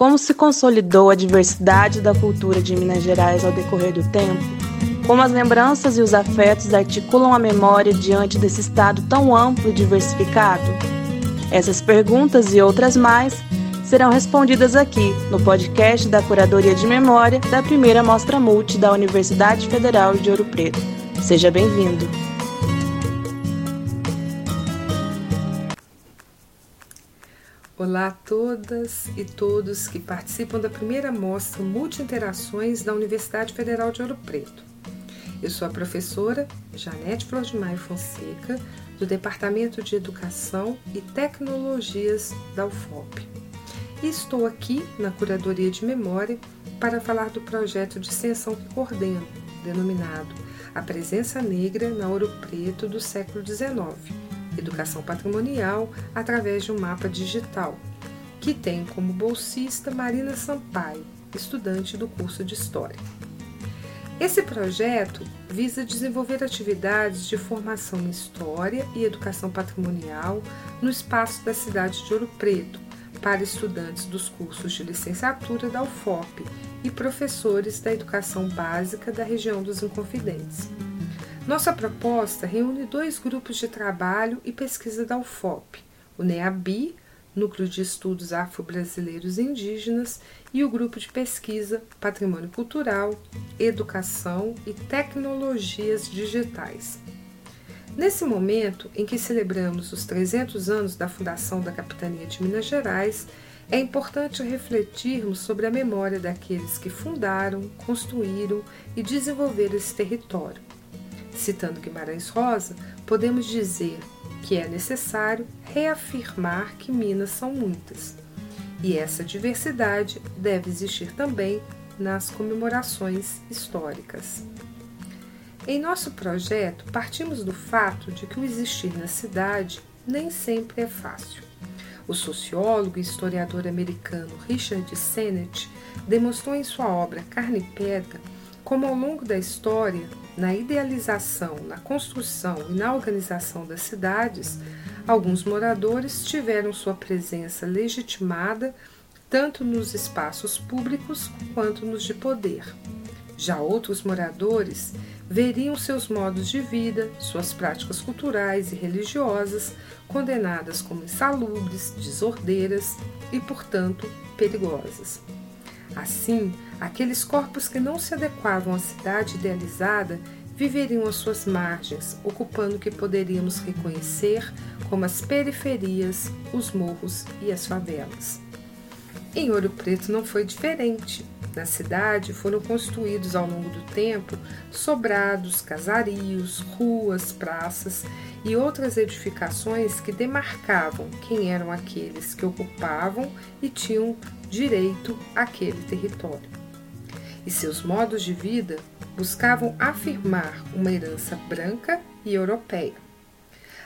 Como se consolidou a diversidade da cultura de Minas Gerais ao decorrer do tempo? Como as lembranças e os afetos articulam a memória diante desse estado tão amplo e diversificado? Essas perguntas e outras mais serão respondidas aqui no podcast da Curadoria de Memória da primeira Mostra Multi da Universidade Federal de Ouro Preto. Seja bem-vindo! Olá a todas e todos que participam da primeira mostra Multi-Interações da Universidade Federal de Ouro Preto. Eu sou a professora Janete Flor de Maio Fonseca, do Departamento de Educação e Tecnologias da UFOP. E estou aqui na Curadoria de Memória para falar do projeto de extensão que coordeno, denominado A Presença Negra na Ouro Preto do século XIX, Educação Patrimonial através de um mapa digital, que tem como bolsista Marina Sampaio, estudante do curso de História. Esse projeto visa desenvolver atividades de formação em História e Educação Patrimonial no espaço da cidade de Ouro Preto, para estudantes dos cursos de licenciatura da UFOP e professores da educação básica da região dos Inconfidentes. Nossa proposta reúne dois grupos de trabalho e pesquisa da UFOP, o NEABI, Núcleo de Estudos Afro-Brasileiros Indígenas, e o grupo de pesquisa Patrimônio Cultural, Educação e Tecnologias Digitais. Nesse momento em que celebramos os 300 anos da fundação da Capitania de Minas Gerais, é importante refletirmos sobre a memória daqueles que fundaram, construíram e desenvolveram esse território. Citando Guimarães Rosa, podemos dizer que é necessário reafirmar que Minas são muitas. E essa diversidade deve existir também nas comemorações históricas. Em nosso projeto, partimos do fato de que o existir na cidade nem sempre é fácil. O sociólogo e historiador americano Richard Sennett demonstrou em sua obra Carne e Pedra como, ao longo da história, na idealização, na construção e na organização das cidades, alguns moradores tiveram sua presença legitimada tanto nos espaços públicos quanto nos de poder. Já outros moradores veriam seus modos de vida, suas práticas culturais e religiosas condenadas como insalubres, desordeiras e, portanto, perigosas. Assim, aqueles corpos que não se adequavam à cidade idealizada viveriam às suas margens, ocupando o que poderíamos reconhecer como as periferias, os morros e as favelas. Em Ouro Preto não foi diferente. Na cidade foram construídos ao longo do tempo sobrados, casarios, ruas, praças e outras edificações que demarcavam quem eram aqueles que ocupavam e tinham direito àquele território. E seus modos de vida buscavam afirmar uma herança branca e europeia.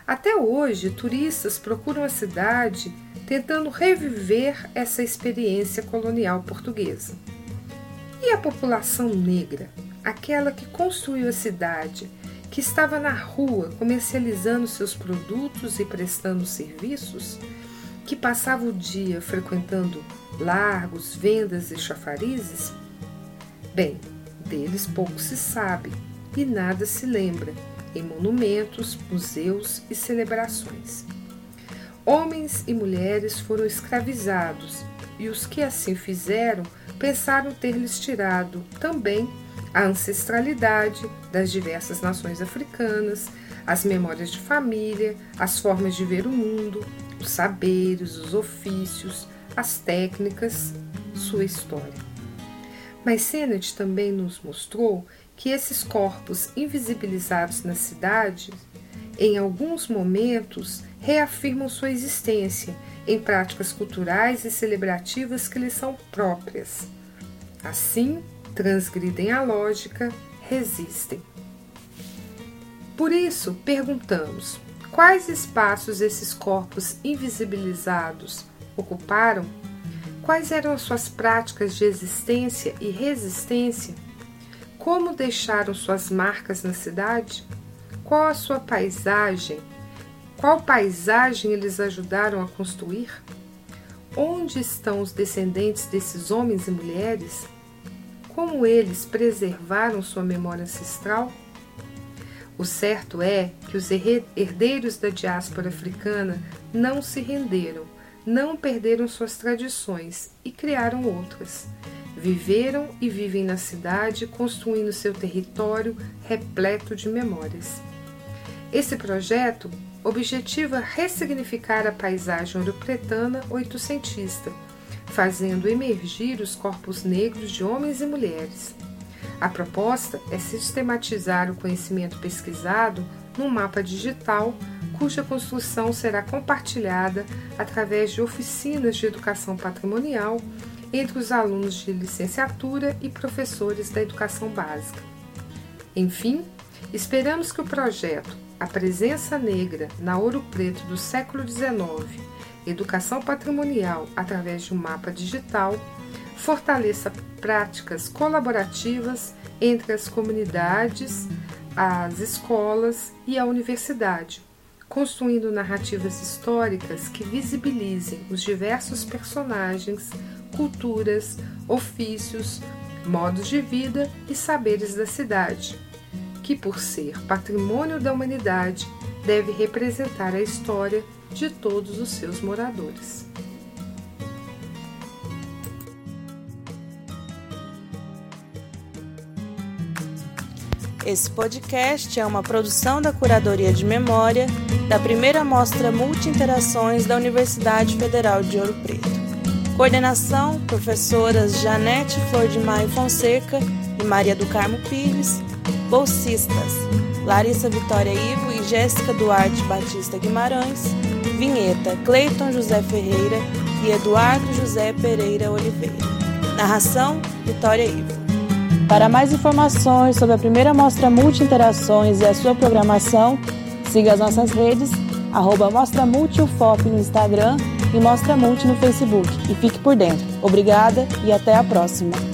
Até hoje, turistas procuram a cidade tentando reviver essa experiência colonial portuguesa. E a população negra, aquela que construiu a cidade, que estava na rua comercializando seus produtos e prestando serviços, que passava o dia frequentando largos, vendas e chafarizes? Bem, deles pouco se sabe e nada se lembra em monumentos, museus e celebrações. Homens e mulheres foram escravizados e os que assim fizeram pensaram ter-lhes tirado também a ancestralidade das diversas nações africanas, as memórias de família, as formas de ver o mundo, os saberes, os ofícios, as técnicas, sua história. Mas Sennett também nos mostrou que esses corpos invisibilizados na cidade, em alguns momentos, reafirmam sua existência em práticas culturais e celebrativas que lhes são próprias. Assim, transgridem a lógica, resistem. Por isso, perguntamos: quais espaços esses corpos invisibilizados ocuparam? Quais eram as suas práticas de existência e resistência? Como deixaram suas marcas na cidade? Qual a sua paisagem qual paisagem eles ajudaram a construir? onde estão os descendentes desses homens e mulheres? Como eles preservaram sua memória ancestral? O certo é que os herdeiros da diáspora africana não se renderam, não perderam suas tradições e criaram outras. Viveram e vivem na cidade, construindo seu território repleto de memórias. Esse projeto objetiva ressignificar a paisagem ouro-pretana oitocentista, fazendo emergir os corpos negros de homens e mulheres a proposta é sistematizar o conhecimento pesquisado num mapa digital, cuja construção será compartilhada através de oficinas de educação patrimonial entre os alunos de licenciatura e professores da educação básica. Enfim, esperamos que o projeto A Presença Negra na Ouro Preto do século XIX, Educação Patrimonial através de um mapa digital, fortaleça práticas colaborativas entre as comunidades, as escolas e a universidade, construindo narrativas históricas que visibilizem os diversos personagens, culturas, ofícios, modos de vida e saberes da cidade, que, por ser patrimônio da humanidade, deve representar a história de todos os seus moradores. Esse podcast é uma produção da Curadoria de Memória da primeira Mostra Multi-Interações da Universidade Federal de Ouro Preto. Coordenação: professoras Janete Flor de Maio Fonseca e Maria do Carmo Pires. Bolsistas: Larissa Vitória Ivo e Jéssica Duarte Batista Guimarães. Vinheta: Cleiton José Ferreira e Eduardo José Pereira Oliveira. Narração: Vitória Ivo. Para mais informações sobre a primeira mostra Multi Interações e a sua programação, siga as nossas redes, arroba Mostra Multi UFOP no Instagram e Mostra Multi no Facebook. E fique por dentro. Obrigada e até a próxima!